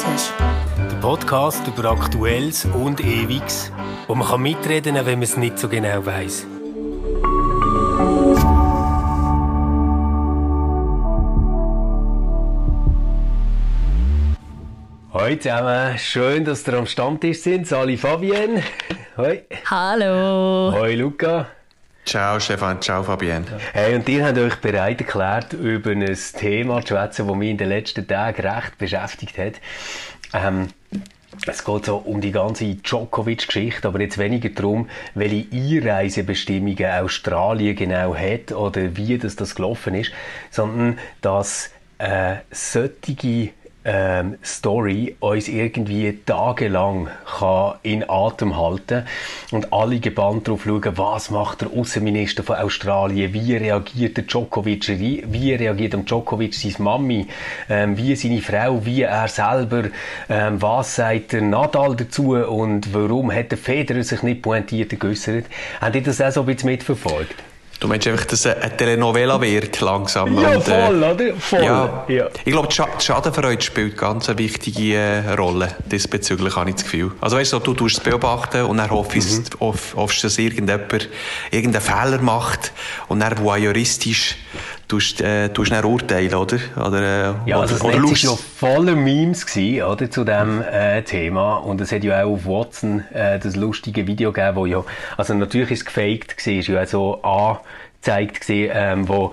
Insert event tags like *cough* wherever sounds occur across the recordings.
Stammtisch. Der Podcast über Aktuelles und Ewiges, wo man kann mitreden kann, wenn man es nicht so genau weiß. Hallo zusammen, schön, dass ihr am Stammtisch sind. Sali Fabienne. Hoi. Hallo. Hoi Luca. Ciao Stefan, ciao Fabienne. Hey, und ihr habt euch bereit erklärt, über ein Thema zu schwätzen, das mich in den letzten Tagen recht beschäftigt hat. Ähm, es geht so um die ganze Djokovic-Geschichte, aber jetzt weniger darum, welche Einreisebestimmungen Australien genau hat oder wie das, das gelaufen ist, sondern dass äh, solche ähm, Story uns irgendwie tagelang kann in Atem halten und alle gebannt darauf schauen, was macht der Außenminister von Australien, wie reagiert der Djokovic, wie, reagiert der Djokovic seine Mami, ähm, wie seine Frau, wie er selber, ähm, was sagt der Nadal dazu? Und warum hat der Federer sich nicht pointiert geäußert. Habt ihr das auch so ein bisschen mitverfolgt? Du meinst einfach, dass es eine Telenovela wird, langsam. Ja, und, äh, voll, oder? Voll. Ja, Ja. Ich glaube, die die Schadenfreude spielt ganz eine wichtige äh, Rolle. Diesbezüglich habe ich das Gefühl. Also weißt du, du tust es beobachten und dann hoffst, Mhm. hoffst dass irgendjemand irgendeinen Fehler macht und dann voyeuristisch tust, äh, tust dann urteilen, oder? Oder, äh, Ja, also oder, oder Netz war schaust- ja voller Memes gewesen, oder, zu diesem äh, Thema. Und es hat ja auch auf Watson äh, das lustige Video gegeben, wo ja, also natürlich ist es gefaked gewesen, ist ja so angezeigt gewesen, ähm, wo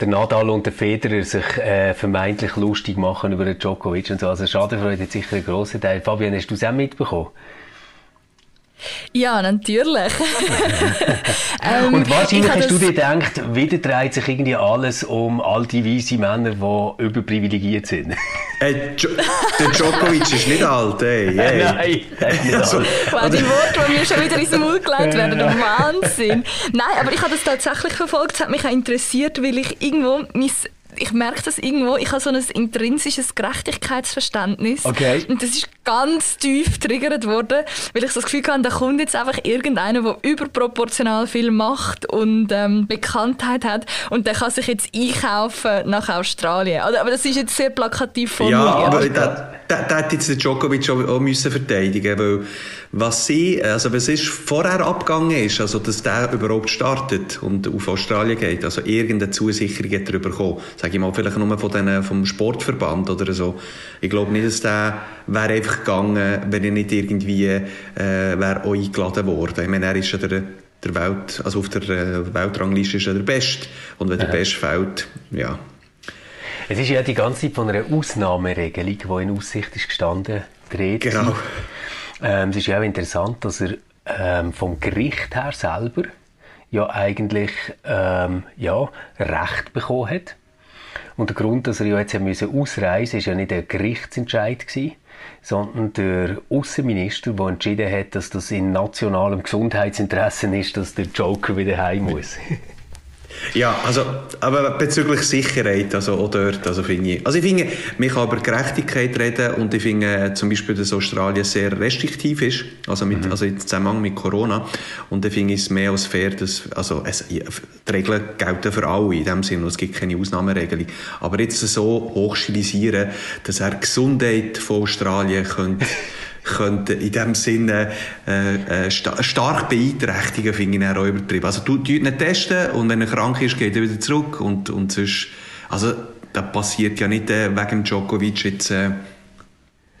der Nadal und der Federer sich äh, vermeintlich lustig machen über den Djokovic und so. Also Schadenfreude hat sicher einen grossen Teil. Fabian, hast du es auch mitbekommen? Ja, natürlich. *laughs* ähm, Und wahrscheinlich hast du dir gedacht, wieder dreht sich irgendwie alles um alte, weise Männer, die überprivilegiert sind. *laughs* Äh, Jo- der Djokovic ist nicht alt, ey. ey. Nein, ist nicht Also, alles. Wow, die Worte, die mir schon wieder ins Maul gelegt werden, der *laughs* Wahnsinn. Nein, aber ich habe das tatsächlich verfolgt. Es hat mich auch interessiert, weil ich irgendwo mein ich merke das irgendwo, ich habe so ein intrinsisches Gerechtigkeitsverständnis. Okay. Und das ist ganz tief getriggert worden, weil ich so das Gefühl hatte, da kommt jetzt einfach irgendeiner, der überproportional viel Macht und ähm, Bekanntheit hat und der kann sich jetzt einkaufen nach Australien. Aber das ist jetzt sehr plakativ formuliert. Ja, aber da, hat jetzt der Djokovic auch, auch müssen verteidigen weil was sie, also was ist vorher abgegangen ist, also dass der überhaupt startet und auf Australien geht, also irgendeine Zusicherung hat er bekommen, sage ich mal, vielleicht nur von denen, vom Sportverband oder so. Ich glaube nicht, dass der wäre einfach gegangen, wenn er nicht irgendwie äh, wäre eingeladen worden. Ich meine, er ist ja der der Welt, also auf der äh, Weltrangliste ist er der Beste. Und wenn der Beste fällt, ja. Es ist ja die ganze Zeit von einer Ausnahmeregelung, die in Aussicht ist gestanden, Rede. Genau. Ähm, es ist ja auch interessant, dass er ähm, vom Gericht her selber ja eigentlich ähm, ja, Recht bekommen hat. Und der Grund, dass er ja jetzt ausreisen ist ja nicht ein Gerichtsentscheid gewesen, sondern der Außenminister, der entschieden hat, dass das in nationalem Gesundheitsinteresse ist, dass der Joker wieder heim muss. *laughs* Ja, also, aber bezüglich Sicherheit, also auch dort, also finde ich, also ich finde, man kann über Gerechtigkeit reden und ich finde zum Beispiel, dass Australien sehr restriktiv ist, also, mit, also im Zusammenhang mit Corona und da finde ich es mehr als fair, dass, also es, die Regeln gelten für alle in dem Sinne, und es gibt keine Ausnahmeregelung, aber jetzt so hochstilisieren, dass er die Gesundheit von Australien könnte *laughs* könnte in dem Sinne äh, äh, sta stark beeinträchtigen, finde ich auch übertrieben. Also du tut nicht testen und wenn er krank ist, geht er wieder zurück und, und sonst, also das passiert ja nicht äh, wegen Djokovic jetzt äh,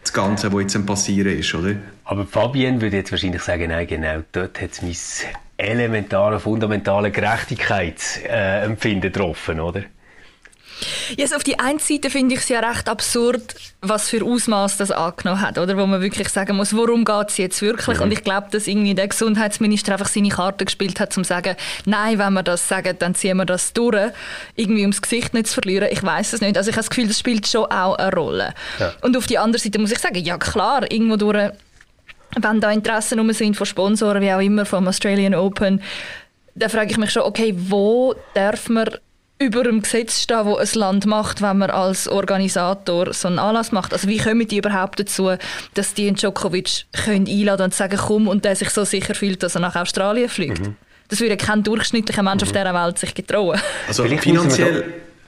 das Ganze, was jetzt passieren ist, oder? Aber Fabienne würde jetzt wahrscheinlich sagen, nein, genau, dort hat es mein elementare, fundamentale Gerechtigkeitsempfinden getroffen, oder? Also auf die einen Seite finde ich es ja recht absurd, was für Ausmaß das angenommen hat, oder? Wo man wirklich sagen muss, worum geht es jetzt wirklich? Und ich glaube, dass irgendwie der Gesundheitsminister einfach seine Karte gespielt hat, um zu sagen, nein, wenn wir das sagen, dann ziehen wir das durch, irgendwie ums Gesicht nicht zu verlieren. Ich weiß es nicht. Also ich habe das Gefühl, das spielt schon auch eine Rolle. Ja. Und auf die andere Seite muss ich sagen, ja klar, irgendwo durch, wenn da Interessen rum sind von Sponsoren, wie auch immer, vom Australian Open, da frage ich mich schon, okay, wo darf man über dem Gesetz stehen, wo ein Land macht, wenn man als Organisator so einen Anlass macht. Also wie kommen die überhaupt dazu, dass die einen Djokovic können einladen und sagen, komm, und der sich so sicher fühlt, dass er nach Australien fliegt? Das würde kein durchschnittlicher Mensch auf dieser Welt sich getrauen. Also Vielleicht finanziell,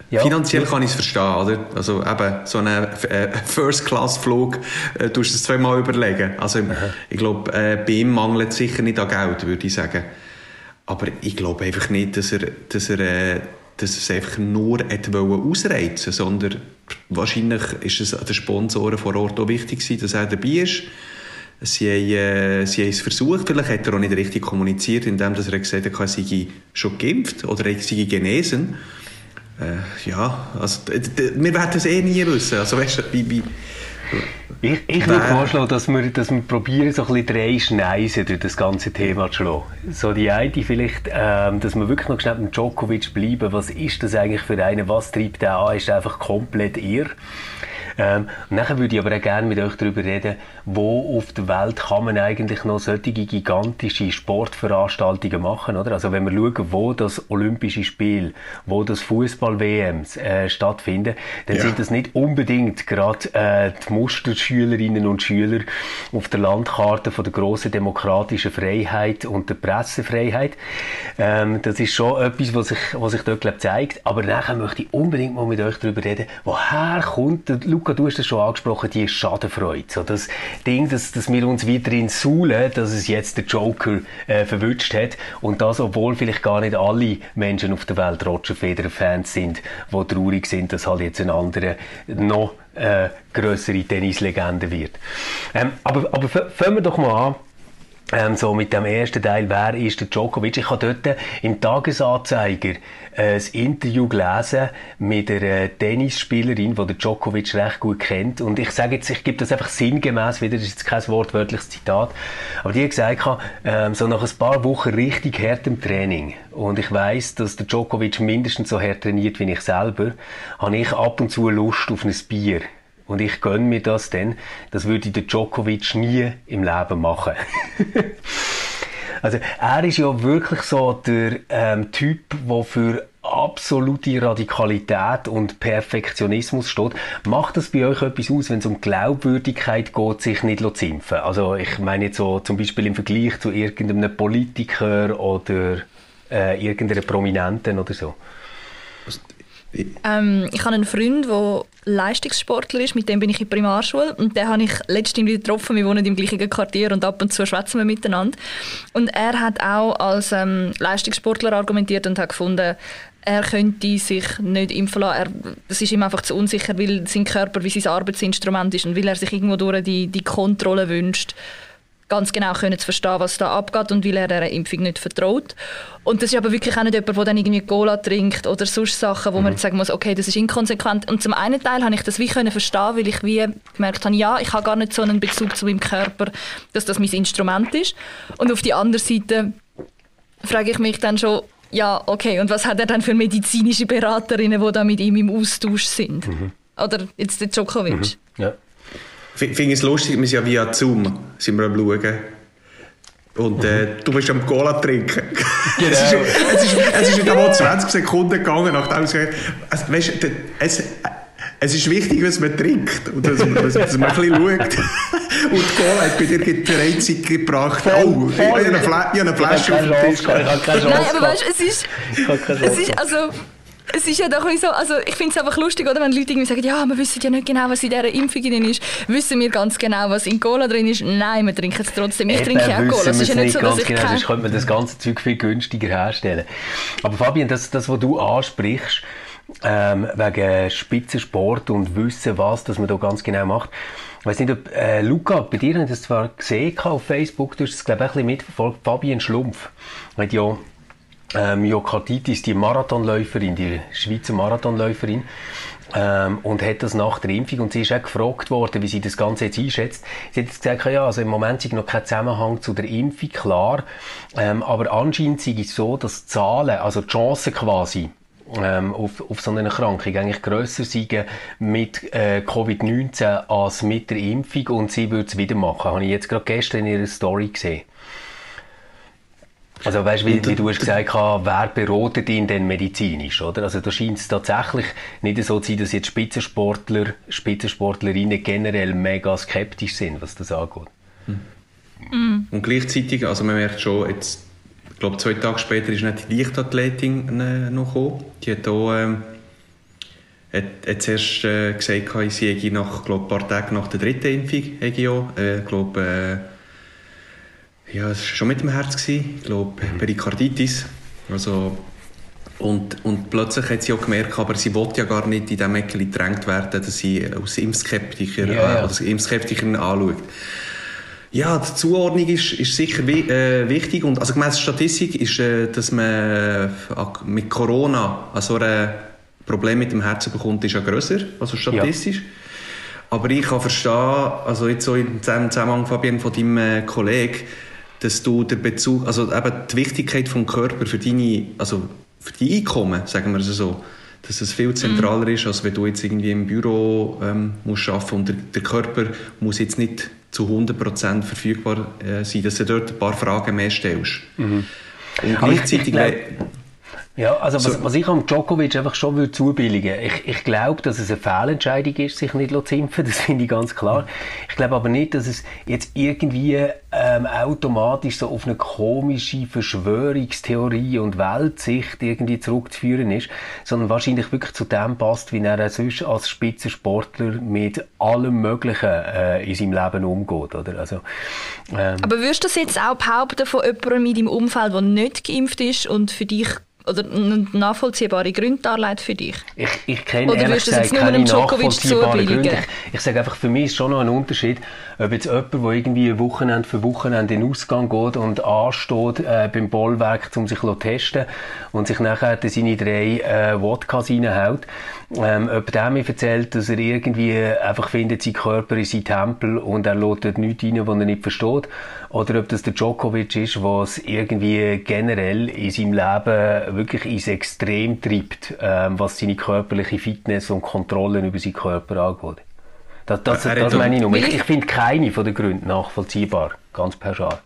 Ja. Finanziell kann ich es verstehen, oder? Also eben, so einen äh, First-Class-Flug äh, tust du es zweimal überlegen. Also ich glaube, äh, bei ihm mangelt es sicher nicht an Geld, würde ich sagen. Aber ich glaube einfach nicht, dass er, dass er, äh, dass es einfach nur ausreizen sondern wahrscheinlich ist es den Sponsoren vor Ort auch wichtig dass er dabei ist. Sie haben, äh, sie haben es versucht, vielleicht hat er auch nicht richtig kommuniziert, indem er gesagt hat, er sei schon geimpft oder er sei genesen. Äh, ja, also, wir werden es eh nie wissen. Also, weißt wie, wie, ich, ich würde vorschlagen, dass wir, dass wir probieren, so ein bisschen drei Schneisen durch das ganze Thema zu schlagen. So die eine vielleicht, ähm, dass wir wirklich noch schnell beim Djokovic bleiben. Was ist das eigentlich für einen? Was treibt er an? Ist einfach komplett irr? Ähm, und nachher würde ich aber auch gerne mit euch darüber reden, wo auf der Welt kann man eigentlich noch solche gigantische Sportveranstaltungen machen, oder? Also wenn wir schauen, wo das Olympische Spiel, wo das Fußball-WMs äh, stattfinden, dann ja. sind das nicht unbedingt gerade äh, die Musterschülerinnen und Schüler auf der Landkarte von der grossen demokratischen Freiheit und der Pressefreiheit. Ähm, das ist schon etwas, was sich, was sich dort glaub, zeigt. Aber nachher möchte ich unbedingt mal mit euch darüber reden, woher kommt der Luca, du hast es schon angesprochen, die Schadenfreude. So das Ding, dass, dass wir uns weiterhin suhlen, dass es jetzt der Joker äh, verwünscht hat. Und das, obwohl vielleicht gar nicht alle Menschen auf der Welt Roger Federer-Fans sind, die traurig sind, dass halt jetzt ein anderer noch äh, größere Tennislegende wird. Ähm, aber, aber fangen wir doch mal an ähm, so mit dem ersten Teil, wer ist der Djokovic? Ich habe dort im Tagesanzeiger äh, ein Interview gelesen mit einer Tennisspielerin, die der Djokovic recht gut kennt. Und ich sage jetzt, ich gebe das einfach sinngemäß wieder, das ist jetzt kein wortwörtliches Zitat, aber die hat gesagt, ähm, so nach ein paar Wochen richtig hartem Training und ich weiß, dass der Djokovic mindestens so hart trainiert wie ich selber, habe ich ab und zu Lust auf ein Bier. Und ich gönne mir das denn. Das würde der Djokovic nie im Leben machen. *laughs* also er ist ja wirklich so der ähm, Typ, der für absolute Radikalität und Perfektionismus steht. Macht das bei euch etwas aus, wenn es um Glaubwürdigkeit geht, sich nicht zu impfen? Also ich meine jetzt so zum Beispiel im Vergleich zu irgendeinem Politiker oder äh, irgendeiner Prominenten oder so. Ähm, ich habe einen Freund, der Leistungssportler ist, mit dem bin ich in der Primarschule und den habe ich letztens wieder getroffen, wir wohnen im gleichen Quartier und ab und zu schwätzen wir miteinander. Und er hat auch als ähm, Leistungssportler argumentiert und hat gefunden, er könnte sich nicht impfen lassen. Das ist ihm einfach zu unsicher, weil sein Körper wie sein Arbeitsinstrument ist und weil er sich irgendwo durch die, die Kontrolle wünscht ganz genau können zu verstehen, was da abgeht und weil er der Impfung nicht vertraut. Und das ist aber wirklich auch nicht jemand, der dann irgendwie Cola trinkt oder sonst Sachen, wo mhm. man jetzt sagen muss, okay, das ist inkonsequent. Und zum einen Teil habe ich das wie können verstehen, weil ich wie gemerkt habe, ja, ich habe gar nicht so einen Bezug zu meinem Körper, dass das mein Instrument ist. Und auf die andere Seite frage ich mich dann schon, ja, okay, und was hat er dann für medizinische Beraterinnen, die da mit ihm im Austausch sind? Mhm. Oder jetzt der Djokovic? Mhm. Ja. Ich finde es lustig, wir sind ja via Zoom sind wir am Schauen. Und äh, du bist am Cola trinken. *laughs* Genau. es, ist, es, ist, es ist nicht 20 Sekunden gegangen, nachdem es, also, weißt, es, es ist wichtig, was man trinkt und dass, dass, dass man ein bisschen schaut. *laughs* Und die Cola hat bei dir die Reizung gebracht. Oh, ich habe eine Flasche auf dem Tisch. Nein, aber weißt du, es ist, es ist also es ist ja doch so, also ich finde es einfach lustig, oder, wenn Leute irgendwie sagen, ja, wir wissen ja nicht genau, was in dieser Impfung drin ist. Wissen wir ganz genau, was in Cola drin ist? Nein, wir trinken es trotzdem. Ich trinke auch Cola. Es ist ja nicht so, dass ich genau, sonst könnte man das ganze Zeug viel günstiger herstellen. Aber Fabian, das, das was du ansprichst, ähm, wegen Spitzensport und Wissen, was dass man da ganz genau macht. Ich weiß nicht, ob, äh, Luca, bei dir habe ich das zwar gesehen auf Facebook, du hast es, glaube ich, ein bisschen mitverfolgt, Fabian Schlumpf hat ja ähm, Myokarditis, die Marathonläuferin, die Schweizer Marathonläuferin, ähm, und hat das nach der Impfung und sie ist auch gefragt worden, wie sie das Ganze jetzt einschätzt. Sie hat jetzt gesagt, ja, also im Moment ist noch kein Zusammenhang zu der Impfung, klar, ähm, aber anscheinend ist es so, dass Zahlen, also die Chancen quasi, ähm, auf, auf so eine Erkrankung eigentlich grösser sein mit äh, Covid-19 als mit der Impfung und sie würde es wieder machen. Habe ich jetzt gerade gestern in ihrer Story gesehen. Also weißt wie, wie du hast gesagt hast, wer beratet ihn denn medizinisch, oder? Also da scheint es tatsächlich nicht so zu sein, dass jetzt Spitzensportler, Spitzensportlerinnen generell mega skeptisch sind, was das angeht. Mhm. Und gleichzeitig, also man merkt schon, jetzt, ich glaube zwei Tage später ist nicht die Leichtathletin äh, noch gekommen. Die hat auch ähm, hat, hat zuerst äh, gesagt, sie hätte nach, glaub, ein paar Tagen nach der dritten Impfung, hätte ich auch, äh, glaub, äh, ja, es war schon mit dem Herz, gewesen. ich glaube, mhm. Perikarditis. Also, und, und plötzlich hat sie auch gemerkt, aber sie wollte ja gar nicht in diesem Eckchen gedrängt werden, dass sie aus Impfskeptiker yeah. äh, oder Impfskeptikern anschaut. Ja, die Zuordnung ist, ist sicher wi äh, wichtig. Und, also gemäss Statistik ist, äh, dass man äh, mit Corona also ein Problem mit dem Herzen bekommt, ist ja grösser, also statistisch. Ja. Aber ich kann verstehen, also jetzt so im Zusammenhang, Fabian, von deinem äh, Kollegen, dass du den Bezug, also eben die Wichtigkeit vom Körper für deine, also für die Einkommen, sagen wir es so, dass es viel zentraler mhm. ist, als wenn du jetzt irgendwie im Büro ähm, musst arbeiten und der, der, Körper muss jetzt nicht zu 100% verfügbar äh, sein, dass du dort ein paar Fragen mehr stellst. Mhm. Und gleichzeitig... Ja, also was, was ich am Djokovic einfach schon würde zubilligen ich, ich glaube, dass es eine Fehlentscheidung ist, sich nicht zu impfen, *laughs* das finde ich ganz klar. Ich glaube aber nicht, dass es jetzt irgendwie ähm, automatisch so auf eine komische Verschwörungstheorie und Weltsicht irgendwie zurückzuführen ist, sondern wahrscheinlich wirklich zu dem passt, wie er sonst als Spitzensportler mit allem Möglichen äh, in seinem Leben umgeht. Oder? Also, ähm, aber würdest du das jetzt auch behaupten von jemandem in deinem Umfeld, der nicht geimpft ist und für dich oder nachvollziehbare Gründe darlegt für dich? Ich, ich kenne oder ehrlich gesagt keine nachvollziehbaren Gründe. Ich, ich sage einfach, für mich ist schon noch ein Unterschied, ob jetzt jemand, der irgendwie Wochenende für Wochenende in den Ausgang geht und ansteht äh, beim Bollwerk, um sich zu testen und sich nachher seine drei äh, Wodkas reinhaut, ähm, ob der mir erzählt, dass er irgendwie einfach findet, sein Körper ist sein Tempel und er lädt dort nichts rein, was er nicht versteht, oder ob das der Djokovic ist, was irgendwie generell in seinem Leben wirklich ins Extrem treibt, ähm, was seine körperliche Fitness und Kontrollen über seinen Körper angeht. Das, das, das, das meine ich nur. Ich, ich finde keine von den Gründen nachvollziehbar, ganz pauschal.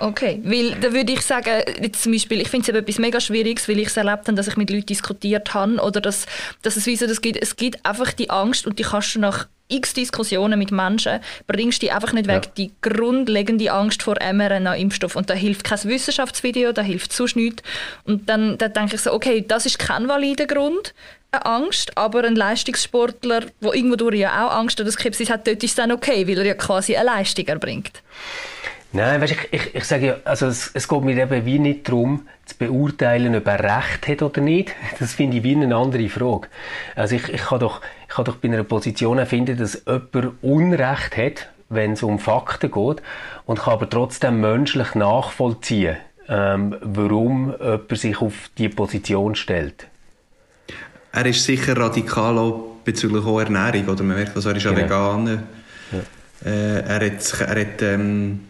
Okay, weil da würde ich sagen, jetzt zum Beispiel, ich finde es etwas mega Schwieriges, weil ich es erlebt habe, dass ich mit Leuten diskutiert habe oder dass, dass es wie so, das gibt, es gibt einfach die Angst und die kannst du nach x Diskussionen mit Menschen, bringst die einfach nicht weg, ja. die grundlegende Angst vor mRNA-Impfstoff. Und da hilft kein Wissenschaftsvideo, da hilft sonst nichts. Und dann, dann denke ich so, okay, das ist kein valider Grund, eine Angst, aber ein Leistungssportler, der irgendwo durch ja auch Angst oder Skepsis hat, dort ist es dann okay, weil er ja quasi eine Leistung erbringt. Nein, weißt, ich, ich, ich sage ja, also es, es geht mir eben wie nicht darum, zu beurteilen, ob er Recht hat oder nicht. *laughs* Das finde ich wie eine andere Frage. Also ich, ich, kann doch, ich kann doch bei einer Position finden, dass jemand Unrecht hat, wenn es um Fakten geht, und kann aber trotzdem menschlich nachvollziehen, ähm, warum jemand sich auf diese Position stellt. Er ist sicher radikal auch bezüglich auch Ernährung, oder man merkt, also er ist ja genau. Veganer. Ja. Äh, er hat, er hat ähm,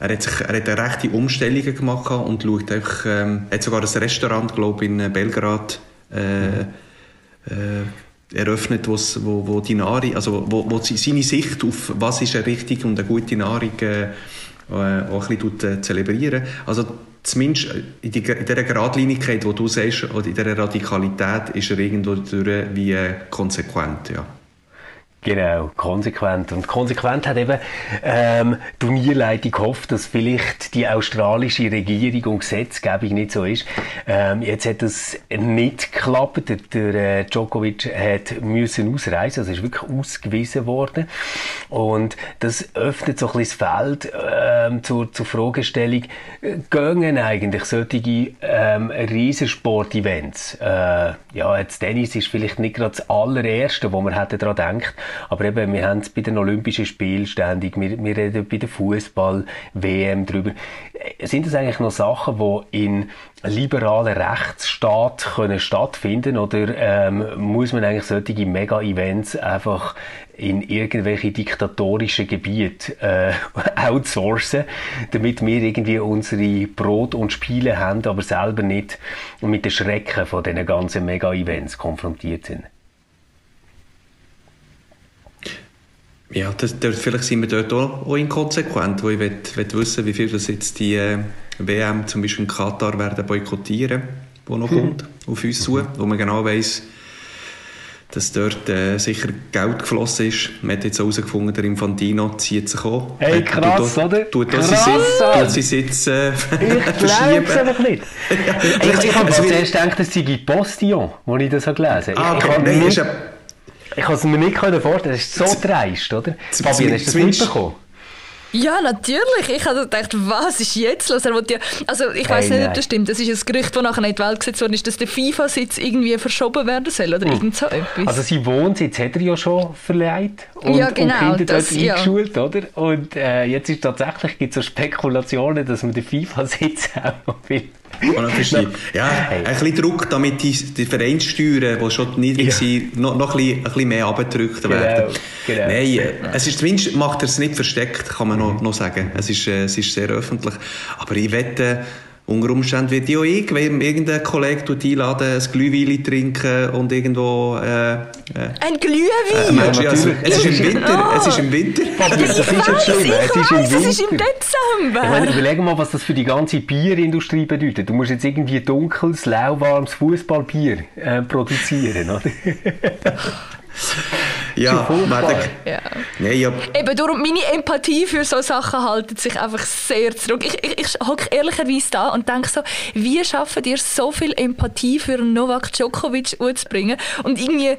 er hat, sich, er hat eine rechte Umstellungen gemacht und schaut einfach, ähm, hat sogar ein Restaurant, glaube in äh, Belgrad äh, äh, eröffnet, wo, wo die Nahrung, also wo, wo seine Sicht auf was ist eine richtige und eine gute Nahrung äh, äh auch ein bisschen äh, zelebrieren. Also zumindest in, die, in dieser Geradlinigkeit, die du sagst, oder in dieser Radikalität, ist er irgendwo durch wie konsequent, ja. Genau, konsequent. Und konsequent hat eben ähm, die Turnierleitung gehofft, dass vielleicht die australische Regierung und Gesetzgebung nicht so ist. Ähm, jetzt hat das nicht geklappt. Der, der äh, Djokovic hat müssen ausreisen, also ist wirklich ausgewiesen worden. Und das öffnet so ein bisschen das Feld ähm, zur, zur Fragestellung, äh, gehen eigentlich solche ähm, Riesensport-Events? Äh, ja, jetzt Tennis ist vielleicht nicht gerade das allererste, wo man hätte daran denkt, aber eben, wir haben es bei den Olympischen Spielen ständig, wir, wir reden bei der Fußball-WM drüber. Sind das eigentlich noch Sachen, die in liberalen Rechtsstaat können stattfinden oder ähm, muss man eigentlich solche Mega-Events einfach in irgendwelche diktatorischen Gebiete äh, *laughs* outsourcen, damit wir irgendwie unsere Brot und Spiele haben, aber selber nicht mit den Schrecken von diesen ganzen Mega-Events konfrontiert sind? Ja, das, das, vielleicht sind wir dort auch, auch inkonsequent, wo ich will, will wissen wie viel das jetzt die äh, WM zum Beispiel in Katar werden boykottieren, wo noch hm. kommt, auf uns zu, wo man genau weiss, dass dort äh, sicher Geld geflossen ist. Man hat jetzt herausgefunden, der Infantino zieht sich an. Hey, krass, tut, oder? Tut krass, sie Sitz äh, Ich glaube es einfach nicht. *laughs* ja, ich ich habe zuerst gedacht, das sei Postillon, wo ich das habe gelesen habe. Ah, ich, okay. ich, ich kann es mir nicht vorstellen, das ist so dreist, oder? Fabian, hast du das mitbekommen? Ja, natürlich. Ich habe gedacht, was ist jetzt los? Er ja, also ich weiß hey, nicht, ob das stimmt. Das ist ein Gerücht, das nachher in die Welt gesetzt worden ist, dass der FIFA-Sitz irgendwie verschoben werden soll oder hm. irgend so etwas. Also sein Wohnsitz hat er ja schon verleiht und, ja, genau, und Kinder das, dort ja. eingeschult, oder? Und äh, jetzt ist tatsächlich gibt so Spekulationen, dass man den FIFA-Sitz *laughs* auch will. Ja, hey. ein bisschen Druck, damit die, die Vereinssteuern, die schon niedrig ja. sind, noch, noch ein, bisschen, ein bisschen mehr abgedrückt genau, werden. Genau. Nein, äh, es ist, zumindest macht er es nicht versteckt, kann man noch, noch sagen. Es ist, äh, es ist sehr öffentlich. Aber ich wette, unter Umständen wird ja ich, wenn irgendein Kollege einladen, ein Glühwein trinken und irgendwo... Äh, äh, ein Glühwein? Äh, ja, also, es ist im Winter. Oh. Es ist im Winter. das ist jetzt schlimm. Es ist im Winter. Es ist im Dezember. Ich meine, überleg mal, was das für die ganze Bierindustrie bedeutet. Du musst jetzt irgendwie dunkles, lauwarmes Fußballbier äh, produzieren, oder? *laughs* ja, man ja. Nee, ja. Eben darum, meine Empathie für solche Sachen haltet sich einfach sehr zurück. Ich, ich, ich hocke ehrlicherweise da und denke so, wie schaffen ihr so viel Empathie für Novak Djokovic anzubringen und irgendwie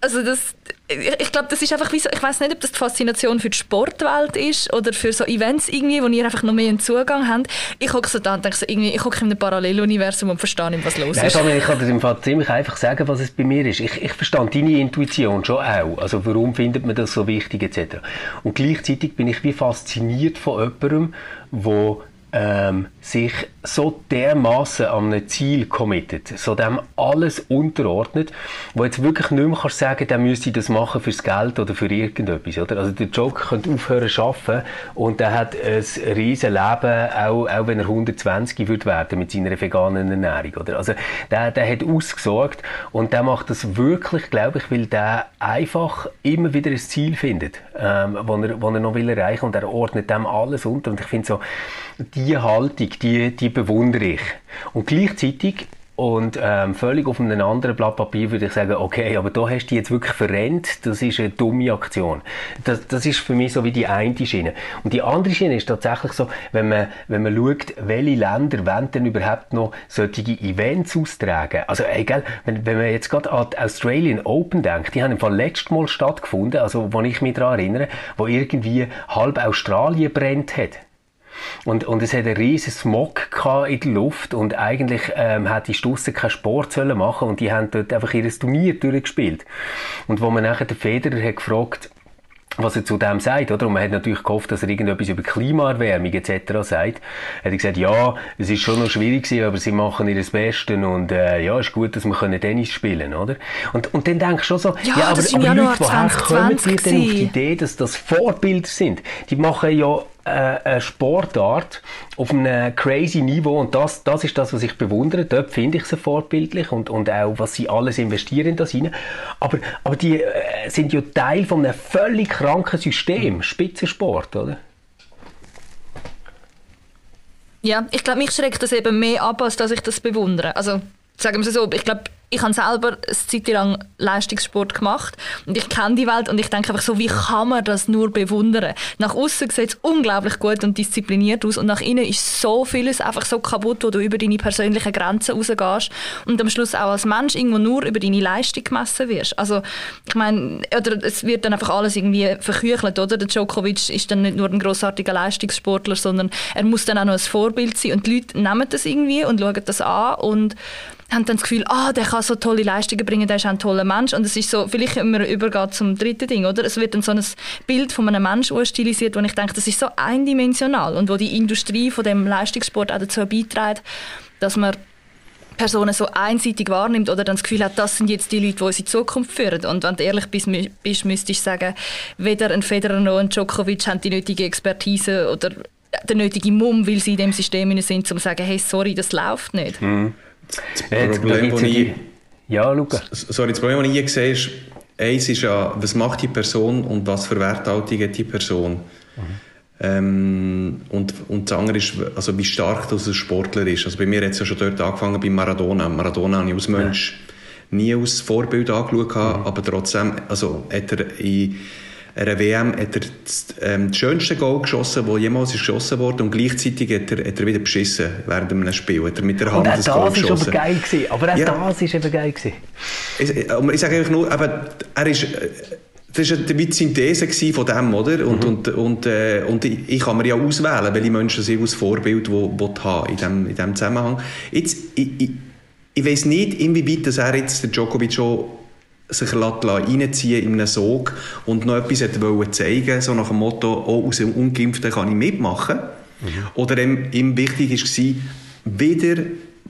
also das, ich glaube, das ist einfach wie so, ich weiß nicht, ob das die Faszination für die Sportwelt ist oder für so Events irgendwie, wo ihr einfach noch mehr einen Zugang habt. Ich gucke so da und denke so, irgendwie, ich gucke in einem Paralleluniversum und verstehe nicht, was los Nein, ist. Ich kann dir im Fall ziemlich einfach sagen, was es bei mir ist. Ich, ich verstehe deine Intuition schon auch. Also warum findet man das so wichtig etc. Und gleichzeitig bin ich wie fasziniert von jemandem, der ähm, sich so dermaßen an ein Ziel committet, so dem alles unterordnet, wo jetzt wirklich nicht mehr kannst sagen, der müsste das machen fürs Geld oder für irgendetwas, oder? Also der Joker könnte aufhören zu arbeiten und der hat ein riesen Leben, auch, auch wenn er 120 wird werden mit seiner veganen Ernährung, oder? Also der, der hat ausgesorgt und der macht das wirklich, glaube ich, weil der einfach immer wieder ein Ziel findet, ähm, wo er, wo er noch will erreichen und er ordnet dem alles unter und ich finde so, die Haltung, die, die bewundere ich. Und gleichzeitig und ähm, völlig auf einem anderen Blatt Papier würde ich sagen, okay, aber da hast du jetzt wirklich verrennt, das ist eine dumme Aktion. Das, das ist für mich so wie die eine Schiene. Und die andere Schiene ist tatsächlich so, wenn man, wenn man schaut, welche Länder wollen denn überhaupt noch solche Events austragen. Also egal, wenn, wenn man jetzt gerade an die Australian Open denkt, die haben im Fall letztes Mal stattgefunden, also wo ich mich daran erinnere, wo irgendwie halb Australien brennt hat. Und, und es hat einen riesen Smog in der Luft und eigentlich ähm, hat die Stussen keinen Sport sollen machen und die haben dort einfach ihr Turnier durchgespielt. Und wo man nachher den Federer hat gefragt, was er zu dem sagt, oder? Und man hat natürlich gehofft, dass er irgendetwas über Klimaerwärmung etc. sagt. Er hat gesagt, ja, es ist schon noch schwierig gewesen, aber sie machen ihr Bestes und äh, ja, ist gut, dass wir können Tennis spielen, oder? Und, und dann denkst du schon so, ja, ja aber, aber Leute, woher kommen die denn auf die Idee, dass das Vorbilder sind? Die machen ja eine Sportart auf einem crazy Niveau und das, das ist das, was ich bewundere. Dort finde ich sie vorbildlich und, und auch, was sie alles investieren in das hinein. Aber, aber die äh, sind ja Teil von einem völlig kranken System, Spitzensport, oder? Ja, ich glaube, mich schreckt das eben mehr ab, als dass ich das bewundere. Also, sagen wir es so, ich glaube, ich habe selber eine Zeit lang Leistungssport gemacht und ich kenne die Welt und ich denke einfach so, wie kann man das nur bewundern? Nach außen sieht es unglaublich gut und diszipliniert aus und nach innen ist so vieles einfach so kaputt, wo du über deine persönlichen Grenzen rausgehst und am Schluss auch als Mensch irgendwo nur über deine Leistung gemessen wirst. Also ich meine, oder es wird dann einfach alles irgendwie verküchelt, oder? Der Djokovic ist dann nicht nur ein großartiger Leistungssportler, sondern er muss dann auch noch ein Vorbild sein und die Leute nehmen das irgendwie und schauen das an und haben dann das Gefühl, ah, der kann so tolle Leistungen bringen, der ist ein toller Mensch. Und es ist so, vielleicht immer übergeht zum dritten Ding, oder? Es wird dann so ein Bild von einem Menschen stilisiert, wo ich denke, das ist so eindimensional und wo die Industrie von dem Leistungssport auch dazu beiträgt, dass man Personen so einseitig wahrnimmt oder dann das Gefühl hat, das sind jetzt die Leute, die unsere Zukunft führen. Und wenn du ehrlich bist, bist müsstest du sagen, weder ein Federer noch ein Djokovic haben die nötige Expertise oder der nötige Mumm, weil sie in dem System sind, um zu sagen, hey, sorry, das läuft nicht. Mhm. Das Problem, das ich, ja, Luca. Sorry, das Problem, das ich sehe, ist, eins ist ja, was macht die Person und was hat die Person. Mhm. Ähm, und, und das andere ist, also wie stark das ein Sportler ist. Also bei mir hat es ja schon dort angefangen bei Maradona. Maradona habe ich als Mensch nie als Vorbild angeschaut mhm. aber trotzdem, also hat er in einer WM hat er das, ähm, das schönste Goal geschossen, das jemals ist geschossen wurde und gleichzeitig hat er, hat er wieder beschissen während einem Spiel. Hat er mit der Hand und das Goal geschossen. Das war aber geil. Gewesen. Aber auch ja. das war eben geil. Gewesen. Ich, ich sage einfach nur, aber er ist das war die Synthese von dem, oder? Und, mhm. und, und, äh, und ich, ich, kann mir ja auswählen, welche Menschen ich als Vorbild wo, wo haben in diesem in dem Zusammenhang. Jetzt, ich, ich, ich weiß nicht, inwieweit dass er jetzt der Djokovic schon sich reinziehen in einen Sog und noch etwas wollte zeigen, so nach dem Motto, oh, aus dem Ungeimpften kann ich mitmachen. Mhm. Oder ihm, ihm wichtig war, wieder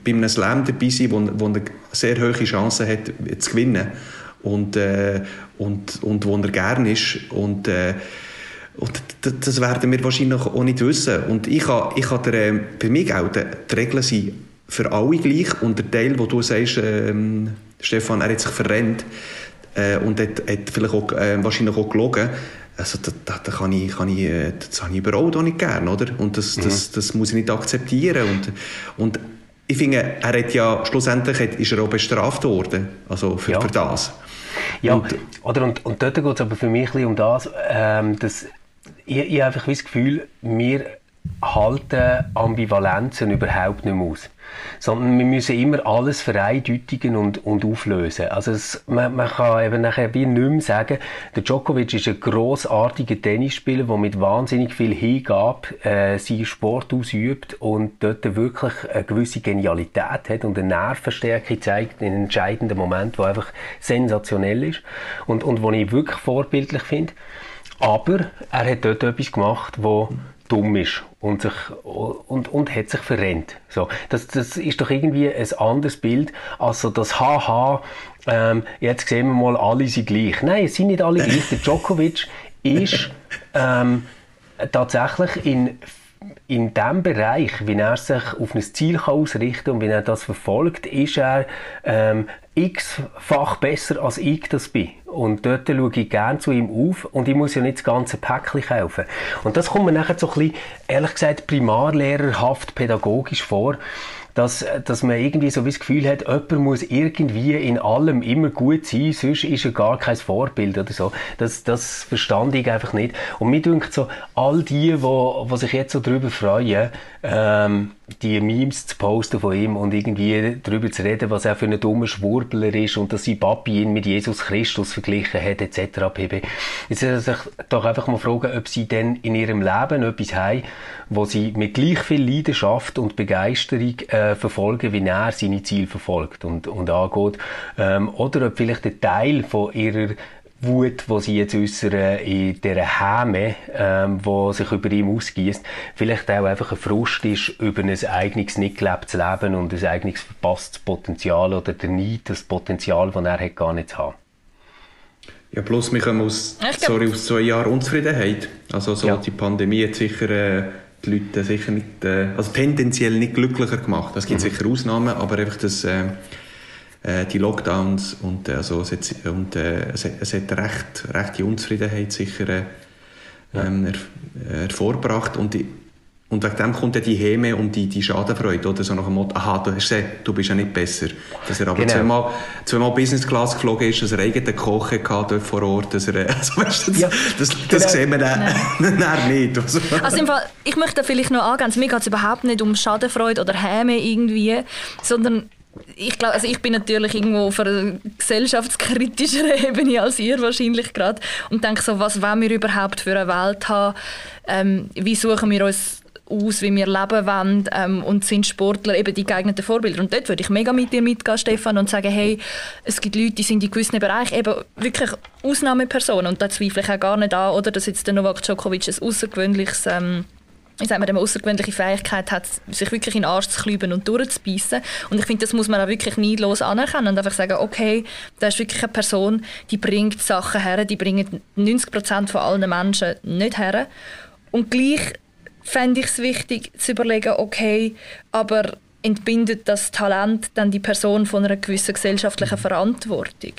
bei einem Slam dabei sein, wo, wo er eine sehr hohe Chance hat, zu gewinnen und, äh, und, und wo er gerne ist. Und, äh, und das werden wir wahrscheinlich auch nicht wissen. Und ich habe, ich habe der, äh, für mich auch, die, die Regeln sind für alle gleich. Und der Teil, wo du sagst, ähm, Stefan, er hat sich verrennt äh, und hat, hat vielleicht auch, äh, wahrscheinlich auch gelogen, also da, da, da kann ich, kann ich, äh, das habe ich überhaupt auch nicht gern, oder? Und das, mhm. das, das muss ich nicht akzeptieren. Und, und ich finde, er hat ja, schlussendlich hat, ist er auch bestraft worden, also für, ja. für das. Ja, und, oder, und, und dort geht es aber für mich ein um das, ähm, dass ich, ich einfach das Gefühl, wir halten Ambivalenzen überhaupt nicht mehr aus sondern wir müssen immer alles vereindeutigen und, und auflösen. Also es, man, man, kann eben nachher wie nicht mehr sagen, der Djokovic ist ein grossartiger Tennisspieler, der mit wahnsinnig viel Hingabe äh, seinen Sport ausübt und dort wirklich eine gewisse Genialität hat und eine Nervenstärke zeigt in entscheidenden Moment, wo einfach sensationell ist und, und wo ich wirklich vorbildlich finde. Aber er hat dort etwas gemacht, wo dumm ist und, sich, und, und hat sich verrennt. So, das, das ist doch irgendwie ein anderes Bild als so das Haha, ähm, jetzt sehen wir mal, alle sind gleich. Nein, es sind nicht alle gleich. Der Djokovic ist *laughs* ähm, tatsächlich in in dem Bereich, wie er sich auf ein Ziel kann ausrichten kann und wie er das verfolgt, ist er ähm, x-fach besser als ich das bin. Und dort schaue ich gerne zu ihm auf und ich muss ja nicht das ganze Päckchen kaufen. Und das kommt mir nachher so ein bisschen, ehrlich gesagt, primarlehrerhaft pädagogisch vor dass, dass man irgendwie so wie das Gefühl hat, jemand muss irgendwie in allem immer gut sein, sonst ist er gar kein Vorbild oder so. Das, das verstand ich einfach nicht. Und mir denkt so, all die, die, die sich jetzt so darüber freuen, ähm, die Memes zu posten von ihm und irgendwie darüber zu reden, was er für ein dummer Schwurbler ist und dass sein Papi ihn mit Jesus Christus verglichen hat, etc. pp. Jetzt soll sich doch einfach mal fragen, ob sie denn in ihrem Leben etwas haben, wo sie mit gleich viel Leidenschaft und Begeisterung äh, verfolgen, wie er seine Ziele verfolgt und, und angeht. Ähm, oder ob vielleicht ein Teil von ihrer Wut, die sie jetzt äußern in dieser Häme, ähm, die sich über ihm ausgießt, vielleicht auch einfach ein Frust ist über ein eigenes nicht gelebtes Leben und ein eigenes verpasstes Potenzial oder der Neid, das Potenzial, das er hat, gar nicht haben. Ja, plus wir kommen aus, sorry, aus zwei Jahren Unzufriedenheit. Also so ja. die Pandemie hat sicher äh, die Leute sicher nicht, äh, also tendenziell nicht glücklicher gemacht. Es gibt mhm. sicher Ausnahmen, aber einfach das... Äh, äh, die Lockdowns und, äh, also, es, hat, und äh, es, es hat recht, rechte Unzufriedenheit sicher äh, ähm, her, hervorgebracht und, und wegen dem kommt ja die Häme und die, die Schadenfreude, oder so nach dem Motto, aha, du, hast gesehen, du bist ja nicht besser. Dass er aber genau. zweimal, zweimal Business Class geflogen ist, dass er eigenen Koch hatte vor Ort, dass er, *laughs* also weißt, das, ja, das, das, das genau. sehen wir dann, *laughs* dann nicht. Also, also im Fall, ich möchte vielleicht noch angehen, mir geht es überhaupt nicht um Schadenfreude oder Häme irgendwie, sondern ich glaube, also ich bin natürlich irgendwo auf einer gesellschaftskritischen *laughs* Ebene als ihr wahrscheinlich gerade und denke so, was wollen wir überhaupt für eine Welt haben? Ähm, wie suchen wir uns aus, wie wir leben wollen ähm, und sind Sportler eben die geeigneten Vorbilder. Und dort würde ich mega mit dir mitgehen, Stefan, und sagen, hey, es gibt Leute, die sind in gewissen Bereichen eben wirklich Ausnahmepersonen und da zweifle ich auch gar nicht an, oder, dass jetzt der Novak Djokovic ein außergewöhnliches ähm, ich sage mal, eine außergewöhnliche Fähigkeit hat, sich wirklich in den Arsch zu klüben und durchzubeissen. Und ich finde, das muss man auch wirklich neidlos anerkennen und einfach sagen, okay, da ist wirklich eine Person, die bringt Sachen her, die bringen 90 Prozent von allen Menschen nicht her. Und gleich fände ich es wichtig zu überlegen, okay, aber entbindet das Talent dann die Person von einer gewissen gesellschaftlichen Verantwortung?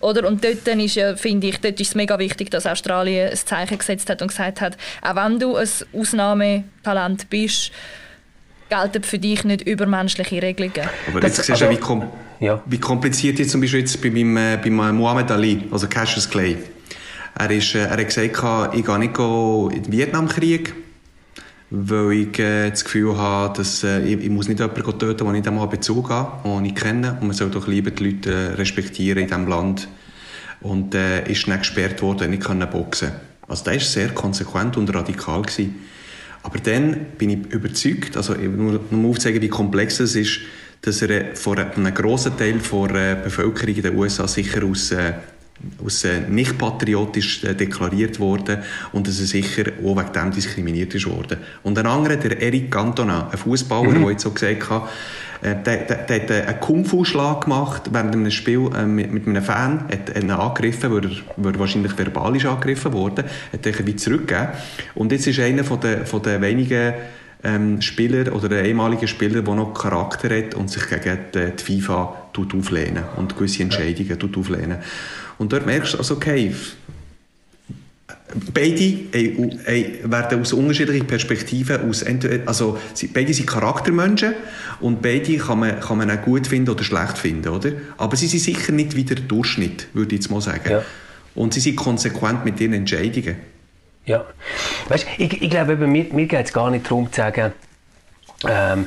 Oder? Und dort ist ja, finde ich, dort ist es mega wichtig, dass Australien ein Zeichen gesetzt hat und gesagt hat, auch wenn du ein Ausnahmetalent bist, gelten für dich nicht übermenschliche Regelungen. Aber jetzt Das- siehst du, wie, kom Ja. wie kompliziert jetzt zum Beispiel jetzt bei meinem, äh, bei meinem Muhammad Ali, also Cassius Clay. Er, ist, äh, er hat gesagt, ich gehe nicht in den Vietnamkrieg, weil ich äh, das Gefühl habe, dass äh, ich, ich muss nicht jemanden töten, den ich einmal Bezug habe, den ich kenne. Und man soll doch lieber die Leute äh, respektieren in diesem Land. Und äh, ist dann gesperrt worden, nicht können boxen. Also der war sehr konsequent und radikal. Gewesen. Aber dann bin ich überzeugt, also eben nur, nur aufzuzeigen, wie komplex es ist, dass er äh, von einem grossen Teil der Bevölkerung in den USA sicher aus, aus äh, nicht patriotisch äh, deklariert wurde und dass er sicher auch wegen dem diskriminiert ist worden. Und ein anderer, der Eric Cantona, ein Fußballer, der jetzt so gesagt hat, äh, der, der, der hat einen Kung-Fu-Schlag gemacht während einem Spiel mit, mit einem Fan, hat ihn angegriffen, weil er, weil er wahrscheinlich verbal ist angegriffen wurde, hat ihn wie zurückgegeben. Und jetzt ist einer von der, von der wenigen ähm, Spieler oder der ehemalige Spieler, der noch Charakter hat und sich gegen die, die FIFA tut auflehnen und gewisse Entscheidungen tut auflehnen. Und dort merkst du, also okay, beide werden aus unterschiedlichen Perspektiven, aus also beide sind Charaktermenschen und beide kann man, kann man auch gut finden oder schlecht finden, oder? Aber sie sind sicher nicht wie der Durchschnitt, würde ich jetzt mal sagen. Ja. Und sie sind konsequent mit ihren Entscheidungen. Ja. Weißt, ich, ich glaube, eben, mir, mir geht es gar nicht darum zu sagen, ähm,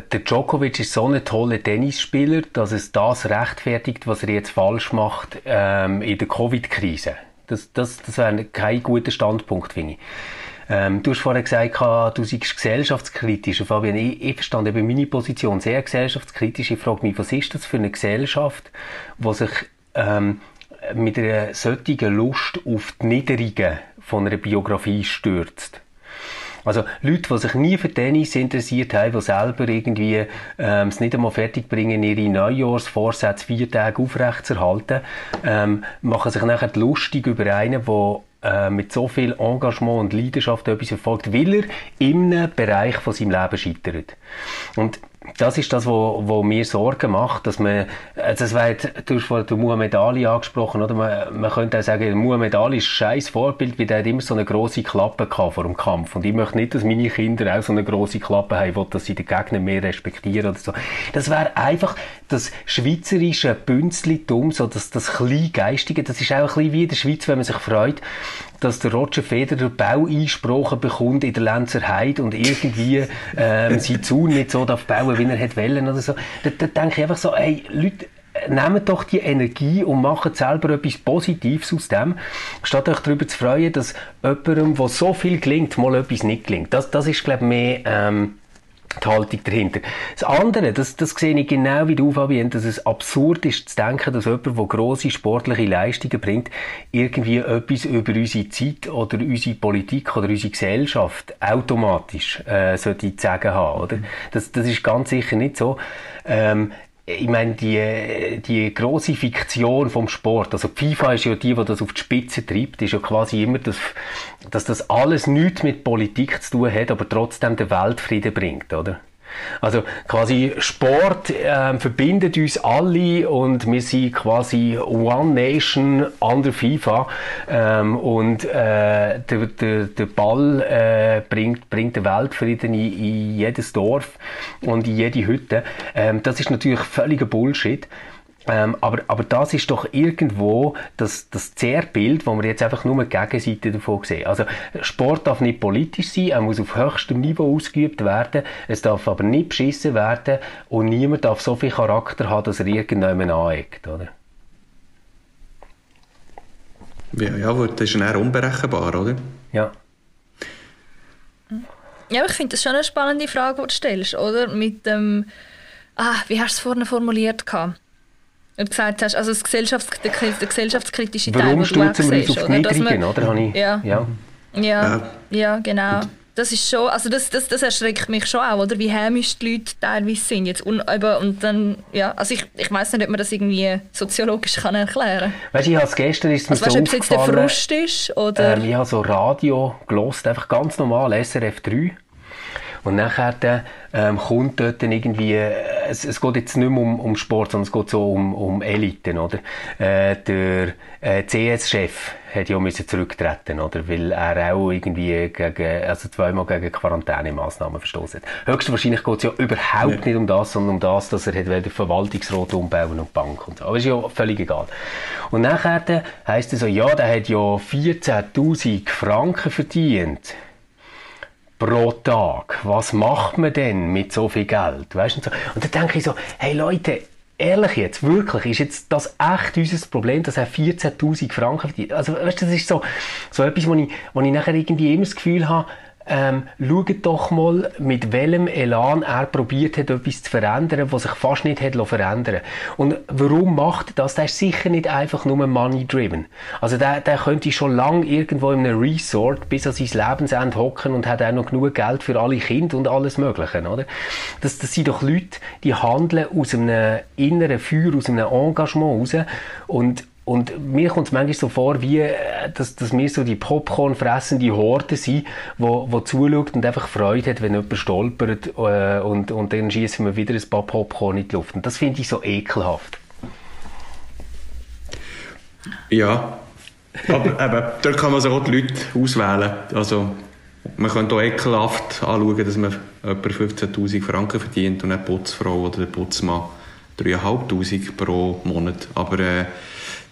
der Djokovic ist so ein toller Tennisspieler, dass es das rechtfertigt, was er jetzt falsch macht ähm, in der Covid-Krise. Das, das, das wäre kein guter Standpunkt, finde ich. Ähm, du hast vorher gesagt, du seist gesellschaftskritisch. Fabian, ich, ich verstand eben meine Position sehr gesellschaftskritisch. Ich frage mich, was ist das für eine Gesellschaft, die sich ähm, mit einer solchen Lust auf die Niederungen von einer Biografie stürzt? Also Leute, die sich nie für Tennis interessiert haben, die selber irgendwie ähm, es nicht einmal fertig bringen, ihre Neujahrsvorsätze vier Tage aufrechtzuerhalten, ähm, machen sich nachher lustig über einen, der äh, mit so viel Engagement und Leidenschaft etwas verfolgt, weil er in einem Bereich von seinem Leben scheitert. Und das ist das, wo, wo mir Sorgen macht, dass man, also das war jetzt, du hast vorhin Muhammad Ali angesprochen, oder? Man, man könnte auch sagen, Muhammad Ali ist ein scheiß Vorbild, weil der hat immer so eine grosse Klappe gehabt vor dem Kampf. Und ich möchte nicht, dass meine Kinder auch so eine grosse Klappe haben, will, dass sie den Gegner mehr respektieren oder so. Das wäre einfach das schweizerische Bünzlitum, so das, das Kleingeistige, das ist auch ein bisschen wie in der Schweiz, wenn man sich freut, dass der Roger Federer Bau einsprochen bekommt in der Lenzer Heide und irgendwie ähm, *laughs* sein Zaun nicht so darf bauen, wie er hätte wollen oder so. Da, da denke ich einfach so, ey, Leute, nehmt doch die Energie und macht selber etwas Positives aus dem, statt euch darüber zu freuen, dass jemandem, wo so viel gelingt, mal etwas nicht gelingt. Das, das ist, glaube ich, mehr... Ähm, die Haltung dahinter. Das andere, das, das sehe ich genau wie du, Fabian, dass es absurd ist zu denken, dass jemand, der grosse sportliche Leistungen bringt, irgendwie etwas über unsere Zeit oder unsere Politik oder unsere Gesellschaft automatisch äh, sollte zu sagen haben. Oder? Das, das ist ganz sicher nicht so. Ähm, ich meine, die, die grosse Fiktion vom Sport, also FIFA ist ja die, die das auf die Spitze treibt, ist ja quasi immer, das, dass das alles nichts mit Politik zu tun hat, aber trotzdem den Weltfrieden bringt, oder? Also quasi Sport ähm, verbindet uns alle und wir sind quasi One Nation under FIFA ähm, und äh, der, der, der Ball äh, bringt, bringt den Weltfrieden in, in jedes Dorf und in jede Hütte. Ähm, das ist natürlich völliger Bullshit. Ähm, aber, aber das ist doch irgendwo das, das Zerrbild, wo wir jetzt einfach nur die Gegenseite davon sehen. Also Sport darf nicht politisch sein, er muss auf höchstem Niveau ausgeübt werden, es darf aber nicht beschissen werden und niemand darf so viel Charakter haben, dass er irgendjemand aneckt, oder? Ja, ja aber das ist dann unberechenbar, oder? Ja. Ja, aber ich finde das schon eine spannende Frage, die du stellst, oder? Mit dem, ah, wie hast du es vorhin formuliert gehabt? Du gesagt hast, also das Gesellschafts der, der gesellschaftskritische Teil, Warum den du auch stürzen wir uns siehst, auf die oder? Dass man- oder? Habe ich, Ja. ja. Ja, Ja. ja, genau. Das ist schon, also das, das, das erschreckt mich schon auch, oder? Wie hämisch die Leute teilweise sind jetzt. Und, eben, und dann, ja, also ich, ich weiß nicht, ob man das irgendwie soziologisch kann erklären kann. Weißt du, ich habe gestern ist mir Also weißt so du, ob es jetzt der Frust ist, oder? Ähm, ich habe so Radio gelost, einfach ganz normal, SRF 3. Und nachher ähm, kommt dort dann irgendwie, äh, es, es geht jetzt nicht mehr um, um Sport, sondern es geht so um, um Eliten, oder? Äh, der äh, CS-Chef hat ja müssen zurücktreten, oder? Weil er auch irgendwie gegen, also zweimal gegen Quarantänemaßnahmen verstoßen hat. Höchstwahrscheinlich geht es ja überhaupt ja. nicht um das, sondern um das, dass er hat den Verwaltungsrat umbauen und Bank und so. Aber ist ja völlig egal. Und nachher heisst es so, ja, der hat ja 14.000 Franken verdient pro Tag. Was macht man denn mit so viel Geld? Weißt du? Und, dann denke ich so, hey Leute, ehrlich jetzt, wirklich, ist jetzt das echt unser Problem, dass er 14.000 Franken verdient? Also, weißt du, das ist so, so etwas, wo ich, wo ich nachher irgendwie immer das Gefühl habe, ähm, schaut doch mal, mit welchem Elan er probiert hat, etwas zu verändern, was sich fast nicht hat verändern Und warum macht er das? Der ist sicher nicht einfach nur money-driven. Also der, der könnte schon lange irgendwo in einem Resort bis an sein Lebensende hocken und hat auch noch genug Geld für alle Kinder und alles Mögliche, oder? Das, das sind doch Leute, die handeln aus einem inneren Feuer, aus einem Engagement raus und und mir kommt es manchmal so vor, wie, äh, dass, dass wir so die Popcorn fressende Horde sind, wo, wo zuschaut und einfach Freude hat, wenn jemand stolpert äh, und, und dann schießen wir wieder ein paar Popcorn in die Luft. Und das finde ich so ekelhaft. Ja, aber *laughs* eben, dort kann man sich auch die Leute auswählen. Also, man könnte auch ekelhaft anschauen, dass man etwa 15'000 Franken verdient und eine Putzfrau oder der Putzmann 3'500 pro Monat. Aber äh,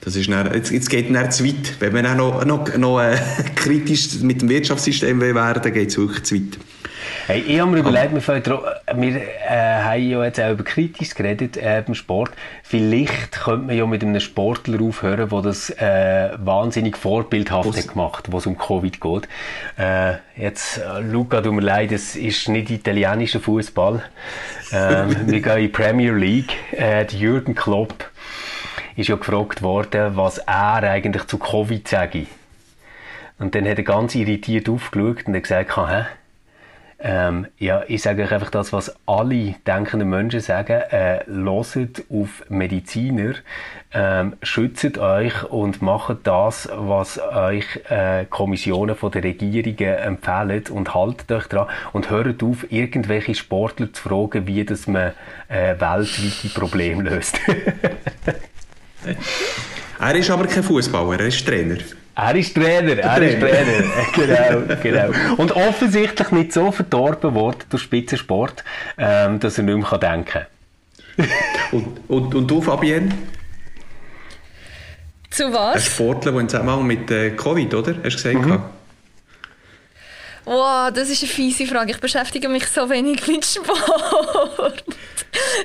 das ist dann, jetzt, jetzt geht es zu weit. Wenn wir noch, noch, noch äh, *laughs* kritisch mit dem Wirtschaftssystem werden, dann geht es wirklich zu weit. Hey, ich habe mir überlegt, wir, wir äh, haben ja jetzt auch über kritisch geredet äh, beim Sport. Vielleicht könnte man ja mit einem Sportler aufhören, der das äh, wahnsinnig vorbildhaft Was? hat gemacht, was um Covid geht. Äh, jetzt, äh, Luca, tut mir leid, es ist nicht italienischer Fußball. Ähm, *laughs* wir gehen in die Premier League. Äh, Jürgen Klopp ist ja gefragt worden, was er eigentlich zu Covid sage. Und dann hat er ganz irritiert aufgeschaut und gesagt, hä? Ähm, ja, ich sage euch einfach das, was alle denkenden Menschen sagen. Äh, loset auf Mediziner, ähm, schützt euch und macht das, was euch äh, Kommissionen von der Regierungen empfehlen und haltet euch dran und hört auf, irgendwelche Sportler zu fragen, wie das man äh, weltweite Probleme löst. *laughs* er ist aber kein Fußballer, er ist Trainer. Er ist Trainer, er Trainer. ist Trainer. *laughs* genau, genau. Und offensichtlich nicht so verdorben worden durch Spitzensport, ähm, dass er nicht mehr denken kann. und, und, und du, Fabienne? Zu was? Ein Sportler, der im Zusammenhang mit äh, Covid, oder? Hast du gesagt? Mhm. Wow, das ist eine fiese Frage. Ich beschäftige mich so wenig mit Sport.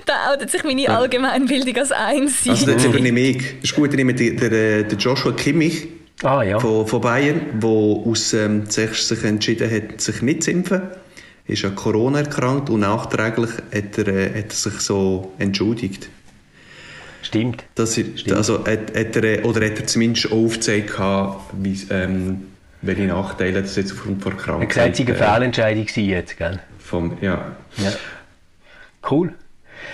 da outet sich meine Allgemeinbildung als eins. Also das übernehme ich. Das ist gut, ich nehme den, den, den Joshua Kimmich ah, ja. von, von Bayern, der aus, ähm, sich entschieden hat, sich nicht zu impfen. Er ist an Corona erkrankt und nachträglich hat er, äh, hat er sich so entschuldigt. Stimmt. Das ist, Stimmt. Also hat, hat er, oder hat er zumindest aufgezeigt, wie, ähm, welche Nachteile das jetzt aufgrund von Krankheit... Er hat gesagt, es eine Fehlentscheidung jetzt, gell? Vom, ja. ja. Cool.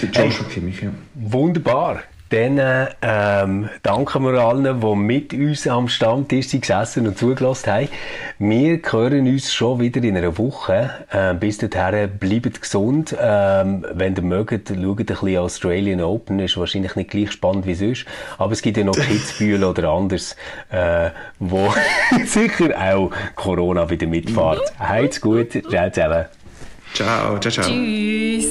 Der Joshua hey, Kimmich, ja. Wunderbar. Dann ähm, danken wir allen, die mit uns am Stammtisch gesessen und zugelassen haben. Wir hören uns schon wieder in einer Woche. Ähm, bis dahin bleibt gesund. Ähm, wenn ihr mögt, schaut ein bisschen Australian Open. Ist wahrscheinlich nicht gleich spannend wie sonst. Aber es gibt ja noch Kitzbühel oder anders, äh, wo *laughs* sicher auch Corona wieder mitfährt. Heid's gut. Ciao zusammen. Ciao, ciao, ciao. Tschüss.